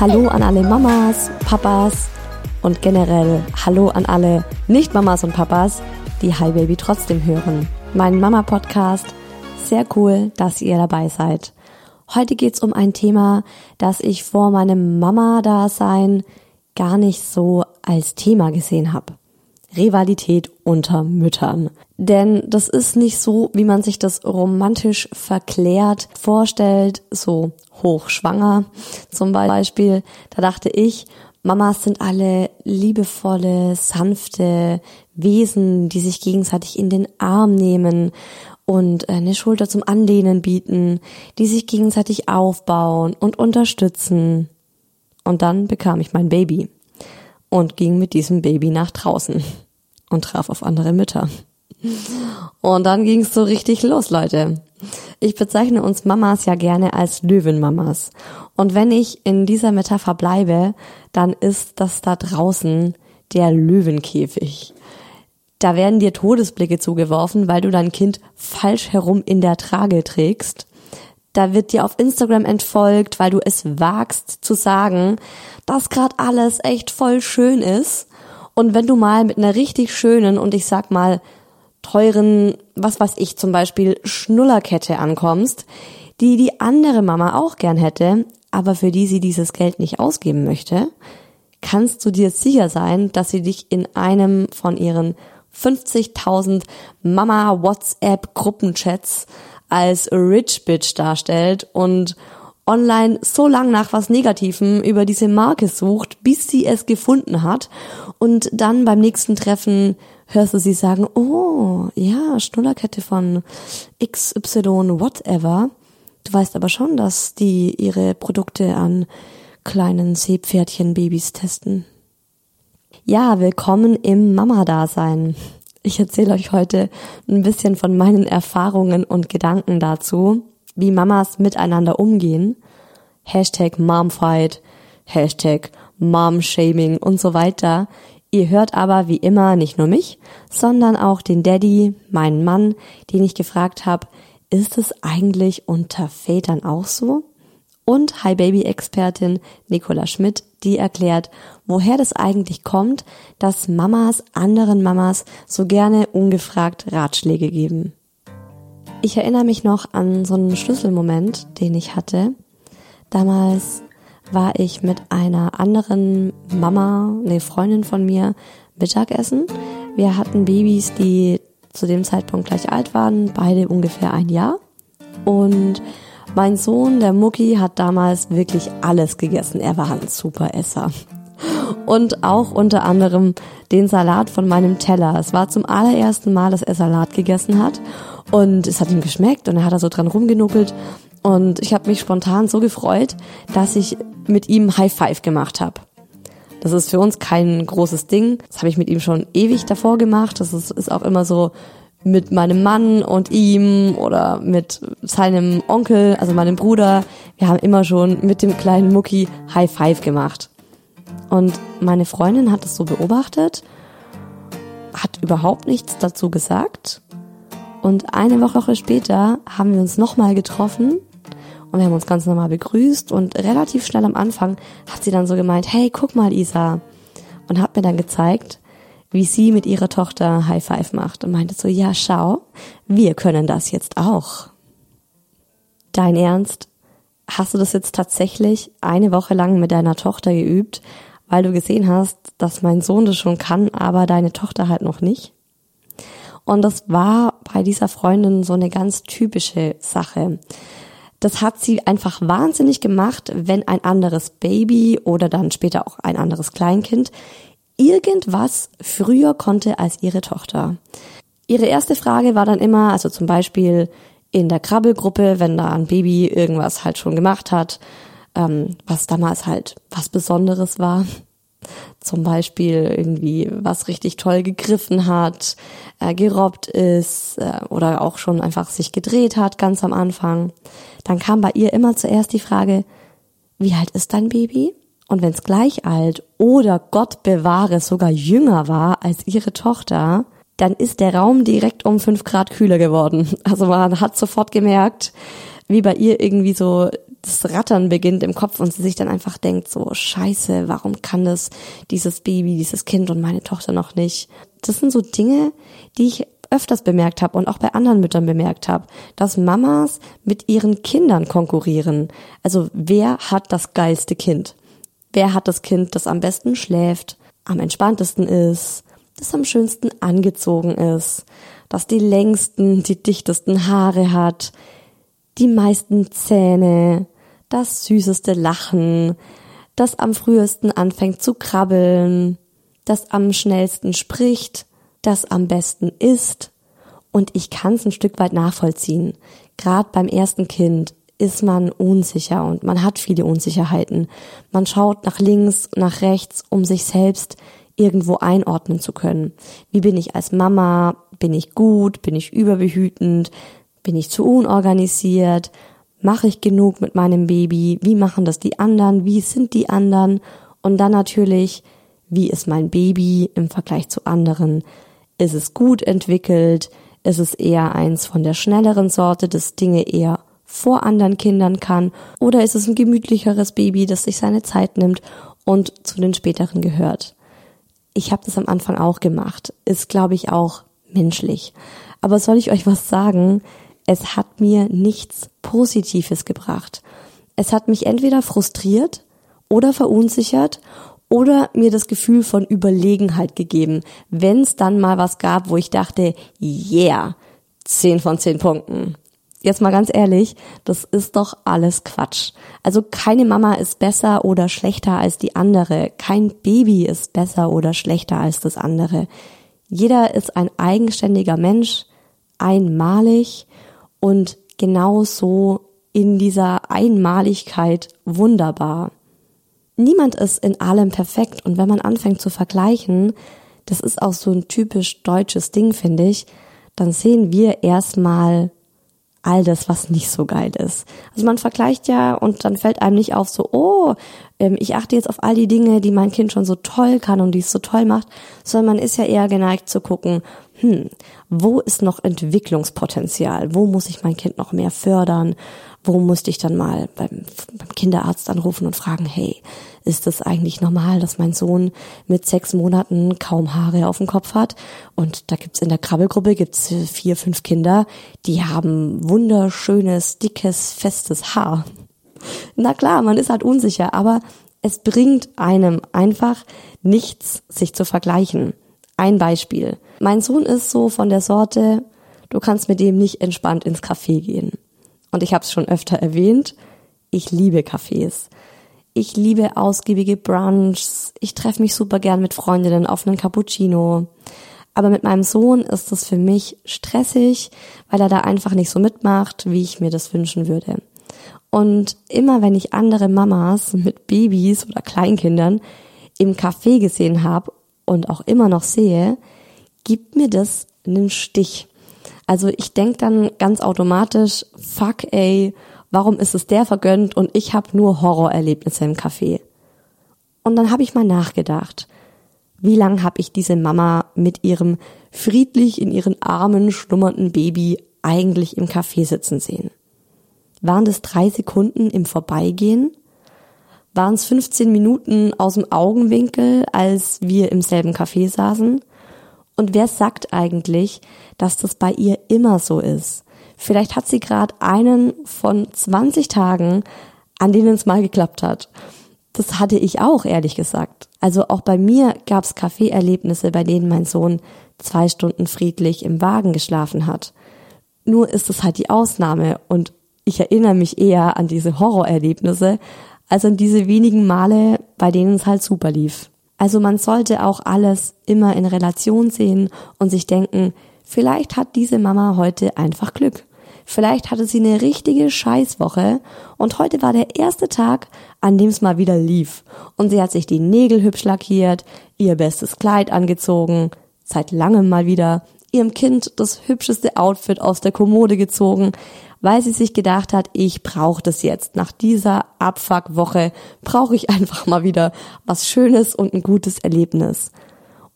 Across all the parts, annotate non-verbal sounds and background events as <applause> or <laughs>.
Hallo an alle Mamas, Papas und generell Hallo an alle Nicht-Mamas und Papas, die Hi Baby trotzdem hören. Mein Mama-Podcast. Sehr cool, dass ihr dabei seid. Heute geht's um ein Thema, das ich vor meinem Mama-Dasein gar nicht so als Thema gesehen habe. Rivalität unter Müttern. Denn das ist nicht so, wie man sich das romantisch verklärt vorstellt, so hochschwanger zum Beispiel. Da dachte ich, Mamas sind alle liebevolle, sanfte Wesen, die sich gegenseitig in den Arm nehmen und eine Schulter zum Anlehnen bieten, die sich gegenseitig aufbauen und unterstützen. Und dann bekam ich mein Baby und ging mit diesem Baby nach draußen und traf auf andere Mütter. Und dann ging es so richtig los, Leute. Ich bezeichne uns Mamas ja gerne als Löwenmamas. Und wenn ich in dieser Metapher bleibe, dann ist das da draußen der Löwenkäfig. Da werden dir Todesblicke zugeworfen, weil du dein Kind falsch herum in der Trage trägst. Da wird dir auf Instagram entfolgt, weil du es wagst zu sagen, dass gerade alles echt voll schön ist. Und wenn du mal mit einer richtig schönen und ich sag mal teuren, was weiß ich, zum Beispiel Schnullerkette ankommst, die die andere Mama auch gern hätte, aber für die sie dieses Geld nicht ausgeben möchte, kannst du dir sicher sein, dass sie dich in einem von ihren 50.000 Mama WhatsApp Gruppenchats als Rich Bitch darstellt und online so lang nach was Negativem über diese Marke sucht, bis sie es gefunden hat und dann beim nächsten Treffen hörst du sie sagen, oh, ja, Schnullerkette von XY, whatever. Du weißt aber schon, dass die ihre Produkte an kleinen Seepferdchen-Babys testen. Ja, willkommen im Mama-Dasein. Ich erzähle euch heute ein bisschen von meinen Erfahrungen und Gedanken dazu, wie Mamas miteinander umgehen. Hashtag Momfight, Hashtag Mom-Shaming und so weiter. Ihr hört aber wie immer nicht nur mich, sondern auch den Daddy, meinen Mann, den ich gefragt habe, ist es eigentlich unter Vätern auch so? Und Hi Baby Expertin Nicola Schmidt, die erklärt, woher das eigentlich kommt, dass Mamas anderen Mamas so gerne ungefragt Ratschläge geben. Ich erinnere mich noch an so einen Schlüsselmoment, den ich hatte. Damals war ich mit einer anderen Mama, eine Freundin von mir, Mittagessen. Wir hatten Babys, die zu dem Zeitpunkt gleich alt waren, beide ungefähr ein Jahr. Und mein Sohn, der Mucki, hat damals wirklich alles gegessen. Er war ein super Esser. Und auch unter anderem den Salat von meinem Teller. Es war zum allerersten Mal, dass er Salat gegessen hat. Und es hat ihm geschmeckt und er hat da so dran rumgenuckelt. Und ich habe mich spontan so gefreut, dass ich mit ihm High Five gemacht habe. Das ist für uns kein großes Ding. Das habe ich mit ihm schon ewig davor gemacht. Das ist, ist auch immer so mit meinem Mann und ihm oder mit seinem Onkel, also meinem Bruder. Wir haben immer schon mit dem kleinen Mucki High Five gemacht. Und meine Freundin hat es so beobachtet, hat überhaupt nichts dazu gesagt. Und eine Woche später haben wir uns nochmal getroffen und wir haben uns ganz normal begrüßt und relativ schnell am Anfang hat sie dann so gemeint, hey, guck mal, Isa. Und hat mir dann gezeigt, wie sie mit ihrer Tochter High Five macht und meinte so, ja, schau, wir können das jetzt auch. Dein Ernst? Hast du das jetzt tatsächlich eine Woche lang mit deiner Tochter geübt, weil du gesehen hast, dass mein Sohn das schon kann, aber deine Tochter halt noch nicht? Und das war bei dieser Freundin so eine ganz typische Sache. Das hat sie einfach wahnsinnig gemacht, wenn ein anderes Baby oder dann später auch ein anderes Kleinkind irgendwas früher konnte als ihre Tochter. Ihre erste Frage war dann immer, also zum Beispiel in der Krabbelgruppe, wenn da ein Baby irgendwas halt schon gemacht hat, ähm, was damals halt was Besonderes war. Zum Beispiel irgendwie was richtig toll gegriffen hat, äh, gerobbt ist äh, oder auch schon einfach sich gedreht hat ganz am Anfang. Dann kam bei ihr immer zuerst die Frage, wie alt ist dein Baby? Und wenn es gleich alt oder Gott bewahre sogar jünger war als ihre Tochter, dann ist der Raum direkt um fünf Grad kühler geworden. Also man hat sofort gemerkt, wie bei ihr irgendwie so das Rattern beginnt im Kopf und sie sich dann einfach denkt, so scheiße, warum kann das dieses Baby, dieses Kind und meine Tochter noch nicht? Das sind so Dinge, die ich öfters bemerkt habe und auch bei anderen Müttern bemerkt habe, dass Mamas mit ihren Kindern konkurrieren. Also wer hat das geilste Kind? Wer hat das Kind, das am besten schläft, am entspanntesten ist, das am schönsten angezogen ist, das die längsten, die dichtesten Haare hat, die meisten Zähne, das süßeste Lachen, das am frühesten anfängt zu krabbeln, das am schnellsten spricht, das am besten ist. Und ich kann es ein Stück weit nachvollziehen. Gerade beim ersten Kind ist man unsicher und man hat viele Unsicherheiten. Man schaut nach links, nach rechts, um sich selbst irgendwo einordnen zu können. Wie bin ich als Mama? Bin ich gut? Bin ich überbehütend? Bin ich zu unorganisiert? Mache ich genug mit meinem Baby? Wie machen das die anderen? Wie sind die anderen? Und dann natürlich, wie ist mein Baby im Vergleich zu anderen? Ist es gut entwickelt? Ist es eher eins von der schnelleren Sorte, das Dinge eher vor anderen Kindern kann? Oder ist es ein gemütlicheres Baby, das sich seine Zeit nimmt und zu den späteren gehört? Ich habe das am Anfang auch gemacht. Ist, glaube ich, auch menschlich. Aber soll ich euch was sagen? Es hat mir nichts Positives gebracht. Es hat mich entweder frustriert oder verunsichert oder mir das Gefühl von Überlegenheit gegeben, wenn es dann mal was gab, wo ich dachte, yeah, 10 von 10 Punkten. Jetzt mal ganz ehrlich, das ist doch alles Quatsch. Also keine Mama ist besser oder schlechter als die andere. Kein Baby ist besser oder schlechter als das andere. Jeder ist ein eigenständiger Mensch, einmalig und genauso in dieser Einmaligkeit wunderbar. Niemand ist in allem perfekt und wenn man anfängt zu vergleichen, das ist auch so ein typisch deutsches Ding, finde ich, dann sehen wir erstmal all das, was nicht so geil ist. Also man vergleicht ja und dann fällt einem nicht auf so, oh, ähm, ich achte jetzt auf all die Dinge, die mein Kind schon so toll kann und die es so toll macht, sondern man ist ja eher geneigt zu gucken, hm, wo ist noch Entwicklungspotenzial? Wo muss ich mein Kind noch mehr fördern? Wo musste ich dann mal beim, beim Kinderarzt anrufen und fragen, hey, ist es eigentlich normal, dass mein Sohn mit sechs Monaten kaum Haare auf dem Kopf hat? Und da gibt's in der Krabbelgruppe gibt's vier, fünf Kinder, die haben wunderschönes, dickes, festes Haar. <laughs> Na klar, man ist halt unsicher, aber es bringt einem einfach nichts, sich zu vergleichen. Ein Beispiel. Mein Sohn ist so von der Sorte, du kannst mit dem nicht entspannt ins Café gehen. Und ich habe es schon öfter erwähnt, ich liebe Cafés. Ich liebe ausgiebige Brunchs. Ich treffe mich super gern mit Freundinnen auf einen Cappuccino. Aber mit meinem Sohn ist das für mich stressig, weil er da einfach nicht so mitmacht, wie ich mir das wünschen würde. Und immer wenn ich andere Mamas mit Babys oder Kleinkindern im Café gesehen habe und auch immer noch sehe, gibt mir das einen Stich. Also ich denk dann ganz automatisch, fuck ey, warum ist es der vergönnt und ich habe nur Horrorerlebnisse im Café. Und dann habe ich mal nachgedacht, wie lang habe ich diese Mama mit ihrem friedlich in ihren Armen schlummernden Baby eigentlich im Café sitzen sehen? Waren das drei Sekunden im Vorbeigehen? Waren es 15 Minuten aus dem Augenwinkel, als wir im selben Café saßen? Und wer sagt eigentlich, dass das bei ihr immer so ist? Vielleicht hat sie gerade einen von 20 Tagen, an denen es mal geklappt hat. Das hatte ich auch, ehrlich gesagt. Also auch bei mir gab es Kaffeeerlebnisse, bei denen mein Sohn zwei Stunden friedlich im Wagen geschlafen hat. Nur ist es halt die Ausnahme und ich erinnere mich eher an diese Horrorerlebnisse als an diese wenigen Male, bei denen es halt super lief. Also man sollte auch alles immer in Relation sehen und sich denken, vielleicht hat diese Mama heute einfach Glück. Vielleicht hatte sie eine richtige Scheißwoche und heute war der erste Tag, an dem es mal wieder lief. Und sie hat sich die Nägel hübsch lackiert, ihr bestes Kleid angezogen, seit langem mal wieder, ihrem Kind das hübscheste Outfit aus der Kommode gezogen, weil sie sich gedacht hat, ich brauche das jetzt. Nach dieser Abfuck-Woche brauche ich einfach mal wieder was Schönes und ein gutes Erlebnis.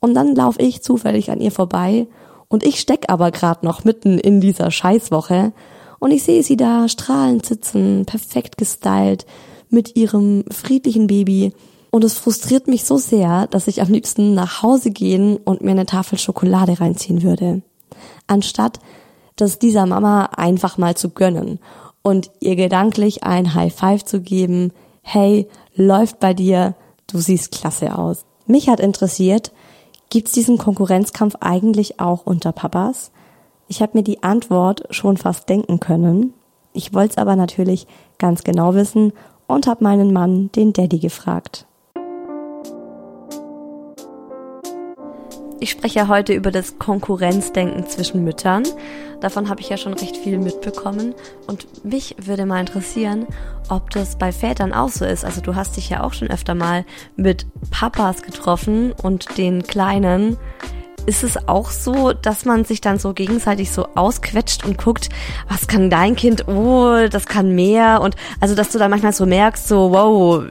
Und dann laufe ich zufällig an ihr vorbei und ich steck aber gerade noch mitten in dieser Scheißwoche und ich sehe sie da strahlend sitzen, perfekt gestylt, mit ihrem friedlichen Baby. Und es frustriert mich so sehr, dass ich am liebsten nach Hause gehen und mir eine Tafel Schokolade reinziehen würde. Anstatt das dieser Mama einfach mal zu gönnen und ihr gedanklich ein High Five zu geben, hey, läuft bei dir, du siehst klasse aus. Mich hat interessiert, gibt's diesen Konkurrenzkampf eigentlich auch unter Papas? Ich habe mir die Antwort schon fast denken können. Ich wollte es aber natürlich ganz genau wissen und habe meinen Mann, den Daddy, gefragt. Ich spreche ja heute über das Konkurrenzdenken zwischen Müttern. Davon habe ich ja schon recht viel mitbekommen. Und mich würde mal interessieren, ob das bei Vätern auch so ist. Also du hast dich ja auch schon öfter mal mit Papas getroffen und den Kleinen. Ist es auch so, dass man sich dann so gegenseitig so ausquetscht und guckt, was kann dein Kind? Oh, das kann mehr. Und also, dass du dann manchmal so merkst, so, wow,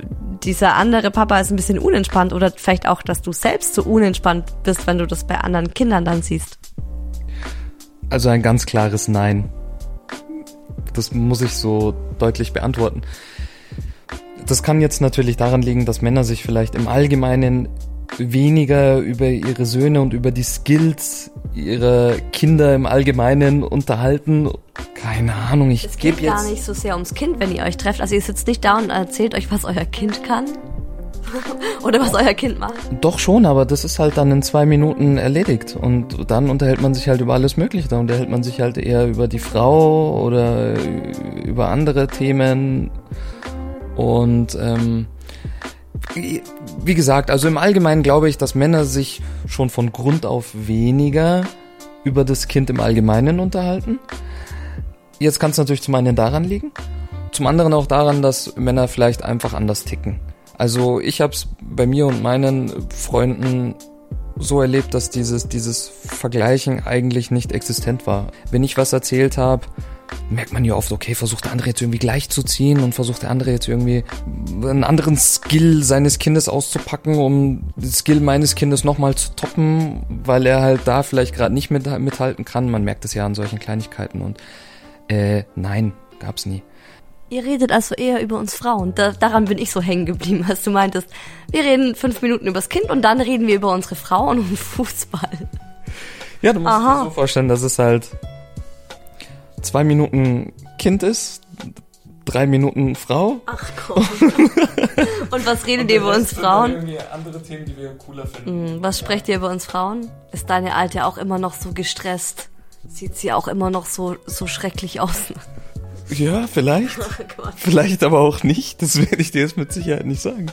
dieser andere Papa ist ein bisschen unentspannt oder vielleicht auch, dass du selbst so unentspannt bist, wenn du das bei anderen Kindern dann siehst? Also ein ganz klares Nein. Das muss ich so deutlich beantworten. Das kann jetzt natürlich daran liegen, dass Männer sich vielleicht im Allgemeinen weniger über ihre Söhne und über die Skills ihrer Kinder im Allgemeinen unterhalten. Keine Ahnung, ich gebe jetzt. Es geht gar nicht so sehr ums Kind, wenn ihr euch trefft. Also ihr sitzt nicht da und erzählt euch, was euer Kind kann. <laughs> Oder was euer Kind macht. Doch schon, aber das ist halt dann in zwei Minuten erledigt. Und dann unterhält man sich halt über alles Mögliche. Da unterhält man sich halt eher über die Frau oder über andere Themen. Und ähm, wie gesagt, also im Allgemeinen glaube ich, dass Männer sich schon von Grund auf weniger über das Kind im Allgemeinen unterhalten. Jetzt kann es natürlich zum einen daran liegen, zum anderen auch daran, dass Männer vielleicht einfach anders ticken. Also ich habe es bei mir und meinen Freunden so erlebt, dass dieses, dieses Vergleichen eigentlich nicht existent war. Wenn ich was erzählt habe, merkt man ja oft, okay, versucht der andere jetzt irgendwie gleichzuziehen und versucht der andere jetzt irgendwie einen anderen Skill seines Kindes auszupacken, um den Skill meines Kindes nochmal zu toppen, weil er halt da vielleicht gerade nicht mit, mithalten kann. Man merkt es ja an solchen Kleinigkeiten und äh, nein, gab's nie. Ihr redet also eher über uns Frauen. Da, daran bin ich so hängen geblieben, als du meintest, wir reden fünf Minuten übers Kind und dann reden wir über unsere Frauen und <laughs> Fußball. Ja, du musst Aha. dir so vorstellen, dass es halt zwei Minuten Kind ist, drei Minuten Frau. Ach komm. Und was redet ihr über uns Frauen? andere Themen, die wir cooler finden. Hm, Was sprecht ihr über uns Frauen? Ist deine Alte auch immer noch so gestresst? Sieht sie auch immer noch so, so schrecklich aus? Ja, vielleicht. <laughs> Oh. Vielleicht aber auch nicht. Das werde ich dir jetzt mit Sicherheit nicht sagen.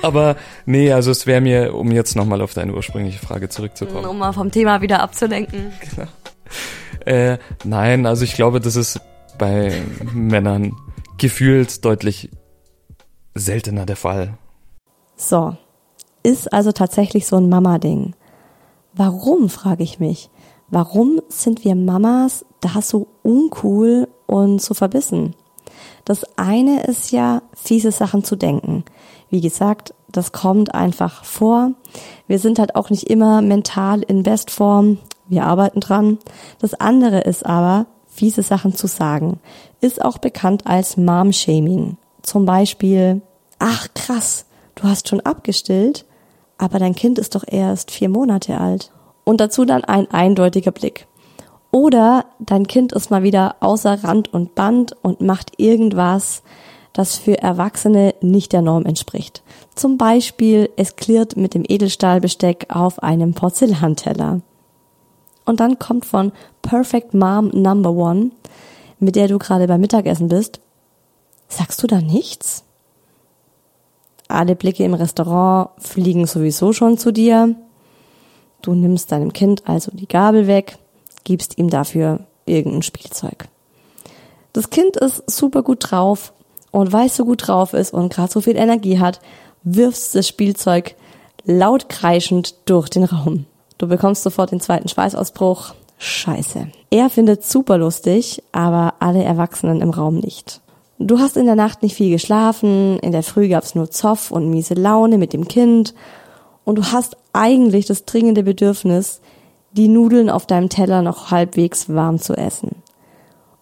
Aber nee, also es wäre mir, um jetzt nochmal auf deine ursprüngliche Frage zurückzukommen. Um mal vom Thema wieder abzulenken. Äh, nein, also ich glaube, das ist bei Männern gefühlt deutlich seltener der Fall. So, ist also tatsächlich so ein Mama-Ding. Warum, frage ich mich. Warum sind wir Mamas da so uncool und so verbissen? Das eine ist ja, fiese Sachen zu denken. Wie gesagt, das kommt einfach vor. Wir sind halt auch nicht immer mental in Bestform. Wir arbeiten dran. Das andere ist aber, fiese Sachen zu sagen. Ist auch bekannt als Mom-Shaming. Zum Beispiel, ach krass, du hast schon abgestillt, aber dein Kind ist doch erst vier Monate alt. Und dazu dann ein eindeutiger Blick. Oder dein Kind ist mal wieder außer Rand und Band und macht irgendwas, das für Erwachsene nicht der Norm entspricht. Zum Beispiel, es klirrt mit dem Edelstahlbesteck auf einem Porzellanteller. Und dann kommt von Perfect Mom Number One, mit der du gerade beim Mittagessen bist, sagst du da nichts? Alle Blicke im Restaurant fliegen sowieso schon zu dir. Du nimmst deinem Kind also die Gabel weg, gibst ihm dafür irgendein Spielzeug. Das Kind ist super gut drauf und weil es so gut drauf ist und gerade so viel Energie hat, wirfst das Spielzeug laut kreischend durch den Raum. Du bekommst sofort den zweiten Schweißausbruch. Scheiße. Er findet super lustig, aber alle Erwachsenen im Raum nicht. Du hast in der Nacht nicht viel geschlafen, in der Früh gab's nur Zoff und miese Laune mit dem Kind und du hast eigentlich das dringende Bedürfnis, die Nudeln auf deinem Teller noch halbwegs warm zu essen.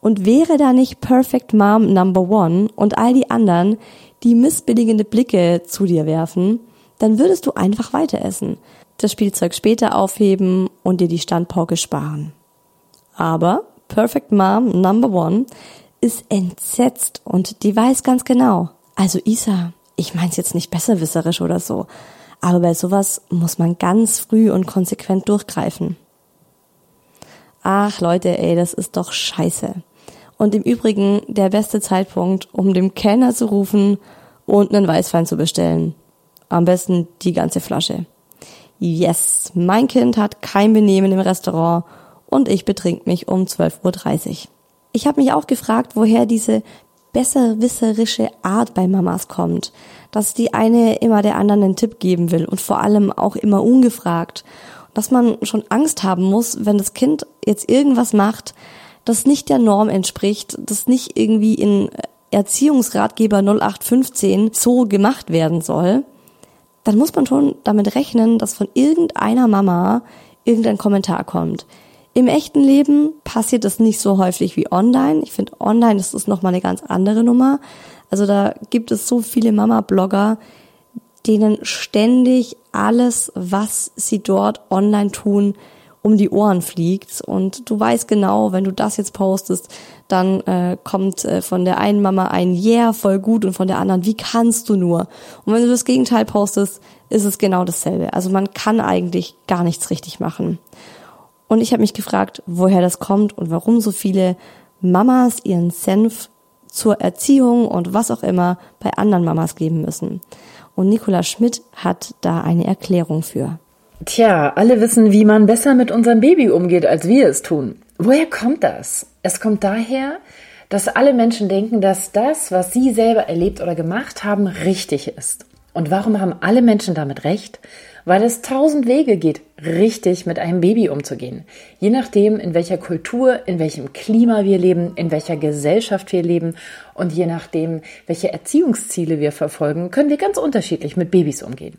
Und wäre da nicht Perfect Mom Number One und all die anderen, die missbilligende Blicke zu dir werfen, dann würdest du einfach weiter essen, das Spielzeug später aufheben und dir die Standpauke sparen. Aber Perfect Mom Number One ist entsetzt und die weiß ganz genau. Also Isa, ich mein's jetzt nicht besserwisserisch oder so, aber bei sowas muss man ganz früh und konsequent durchgreifen. Ach Leute, ey, das ist doch scheiße. Und im Übrigen der beste Zeitpunkt, um dem Kellner zu rufen und einen Weißwein zu bestellen. Am besten die ganze Flasche. Yes, mein Kind hat kein Benehmen im Restaurant und ich betrink mich um 12.30 Uhr. Ich habe mich auch gefragt, woher diese besserwisserische Art bei Mamas kommt, dass die eine immer der anderen einen Tipp geben will und vor allem auch immer ungefragt, dass man schon Angst haben muss, wenn das Kind jetzt irgendwas macht, das nicht der Norm entspricht, das nicht irgendwie in Erziehungsratgeber 0815 so gemacht werden soll, dann muss man schon damit rechnen, dass von irgendeiner Mama irgendein Kommentar kommt. Im echten Leben passiert das nicht so häufig wie online. Ich finde, online ist das nochmal eine ganz andere Nummer. Also da gibt es so viele Mama-Blogger, denen ständig alles, was sie dort online tun, um die Ohren fliegt. Und du weißt genau, wenn du das jetzt postest, dann äh, kommt äh, von der einen Mama ein Yeah, voll gut und von der anderen, wie kannst du nur? Und wenn du das Gegenteil postest, ist es genau dasselbe. Also man kann eigentlich gar nichts richtig machen. Und ich habe mich gefragt, woher das kommt und warum so viele Mamas ihren Senf zur Erziehung und was auch immer bei anderen Mamas geben müssen. Und Nicola Schmidt hat da eine Erklärung für. Tja, alle wissen, wie man besser mit unserem Baby umgeht, als wir es tun. Woher kommt das? Es kommt daher, dass alle Menschen denken, dass das, was sie selber erlebt oder gemacht haben, richtig ist. Und warum haben alle Menschen damit recht? Weil es tausend Wege geht, richtig mit einem Baby umzugehen. Je nachdem, in welcher Kultur, in welchem Klima wir leben, in welcher Gesellschaft wir leben und je nachdem, welche Erziehungsziele wir verfolgen, können wir ganz unterschiedlich mit Babys umgehen.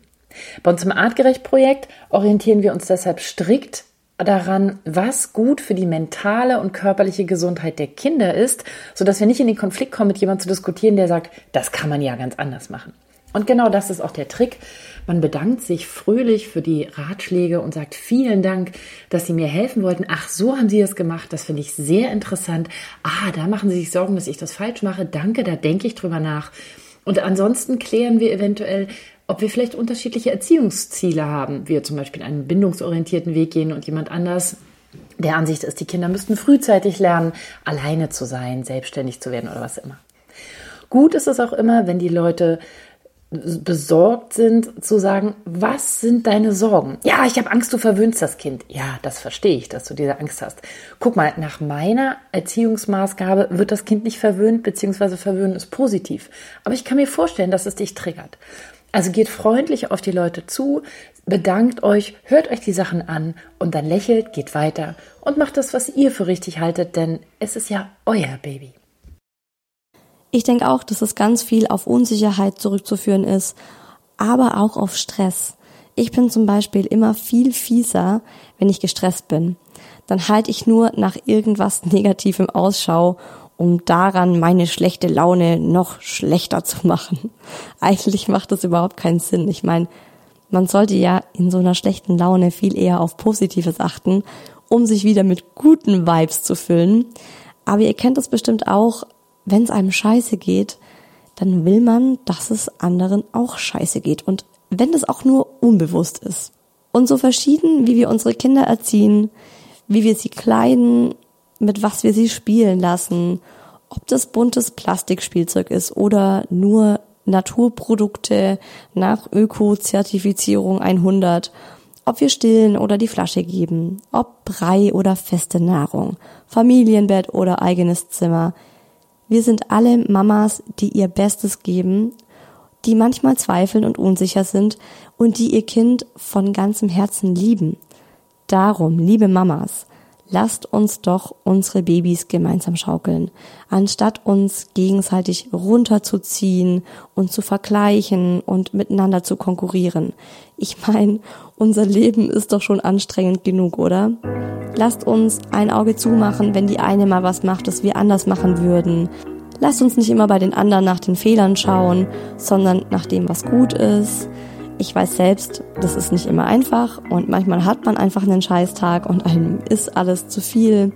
Bei uns im Artgerecht-Projekt orientieren wir uns deshalb strikt daran, was gut für die mentale und körperliche Gesundheit der Kinder ist, sodass wir nicht in den Konflikt kommen, mit jemandem zu diskutieren, der sagt, das kann man ja ganz anders machen. Und genau das ist auch der Trick. Man bedankt sich fröhlich für die Ratschläge und sagt vielen Dank, dass Sie mir helfen wollten. Ach, so haben Sie es gemacht. Das finde ich sehr interessant. Ah, da machen Sie sich Sorgen, dass ich das falsch mache. Danke, da denke ich drüber nach. Und ansonsten klären wir eventuell, ob wir vielleicht unterschiedliche Erziehungsziele haben. Wir zum Beispiel einen bindungsorientierten Weg gehen und jemand anders der Ansicht ist, die Kinder müssten frühzeitig lernen, alleine zu sein, selbstständig zu werden oder was immer. Gut ist es auch immer, wenn die Leute besorgt sind, zu sagen, was sind deine Sorgen? Ja, ich habe Angst, du verwöhnst das Kind. Ja, das verstehe ich, dass du diese Angst hast. Guck mal, nach meiner Erziehungsmaßgabe wird das Kind nicht verwöhnt, beziehungsweise verwöhnen ist positiv. Aber ich kann mir vorstellen, dass es dich triggert. Also geht freundlich auf die Leute zu, bedankt euch, hört euch die Sachen an und dann lächelt, geht weiter und macht das, was ihr für richtig haltet, denn es ist ja euer Baby. Ich denke auch, dass es ganz viel auf Unsicherheit zurückzuführen ist, aber auch auf Stress. Ich bin zum Beispiel immer viel fieser, wenn ich gestresst bin. Dann halte ich nur nach irgendwas <laughs> Negativem Ausschau, um daran meine schlechte Laune noch schlechter zu machen. <laughs> Eigentlich macht das überhaupt keinen Sinn. Ich meine, man sollte ja in so einer schlechten Laune viel eher auf Positives achten, um sich wieder mit guten Vibes zu füllen. Aber ihr kennt das bestimmt auch, wenn es einem scheiße geht, dann will man, dass es anderen auch scheiße geht. Und wenn das auch nur unbewusst ist. Und so verschieden, wie wir unsere Kinder erziehen, wie wir sie kleiden, mit was wir sie spielen lassen, ob das buntes Plastikspielzeug ist oder nur Naturprodukte nach Öko-Zertifizierung 100, ob wir stillen oder die Flasche geben, ob Brei oder feste Nahrung, Familienbett oder eigenes Zimmer, wir sind alle Mamas, die ihr Bestes geben, die manchmal zweifeln und unsicher sind und die ihr Kind von ganzem Herzen lieben. Darum, liebe Mamas, lasst uns doch unsere Babys gemeinsam schaukeln, anstatt uns gegenseitig runterzuziehen und zu vergleichen und miteinander zu konkurrieren. Ich meine, unser Leben ist doch schon anstrengend genug, oder? Lasst uns ein Auge zumachen, wenn die eine mal was macht, das wir anders machen würden. Lasst uns nicht immer bei den anderen nach den Fehlern schauen, sondern nach dem, was gut ist. Ich weiß selbst, das ist nicht immer einfach und manchmal hat man einfach einen Scheißtag und einem ist alles zu viel.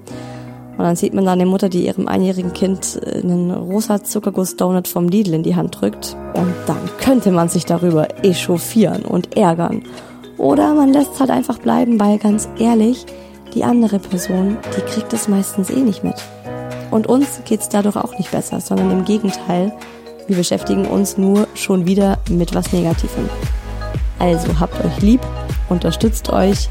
Und dann sieht man da eine Mutter, die ihrem einjährigen Kind einen rosa Zuckerguss-Donut vom Lidl in die Hand drückt. Und dann könnte man sich darüber echauffieren und ärgern. Oder man lässt es halt einfach bleiben, weil ganz ehrlich, die andere Person, die kriegt es meistens eh nicht mit. Und uns geht's dadurch auch nicht besser, sondern im Gegenteil, wir beschäftigen uns nur schon wieder mit was Negativem. Also habt euch lieb, unterstützt euch.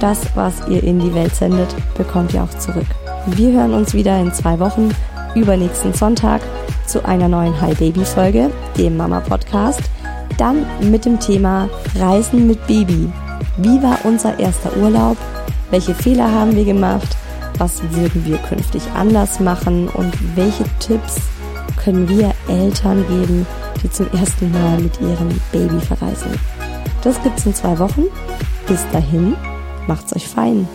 Das, was ihr in die Welt sendet, bekommt ihr auch zurück. Wir hören uns wieder in zwei Wochen, übernächsten Sonntag, zu einer neuen Hi Baby Folge, dem Mama Podcast. Dann mit dem Thema Reisen mit Baby. Wie war unser erster Urlaub? Welche Fehler haben wir gemacht? Was würden wir künftig anders machen? Und welche Tipps können wir Eltern geben, die zum ersten Mal mit ihrem Baby verreisen? Das gibt's in zwei Wochen. Bis dahin, macht's euch fein.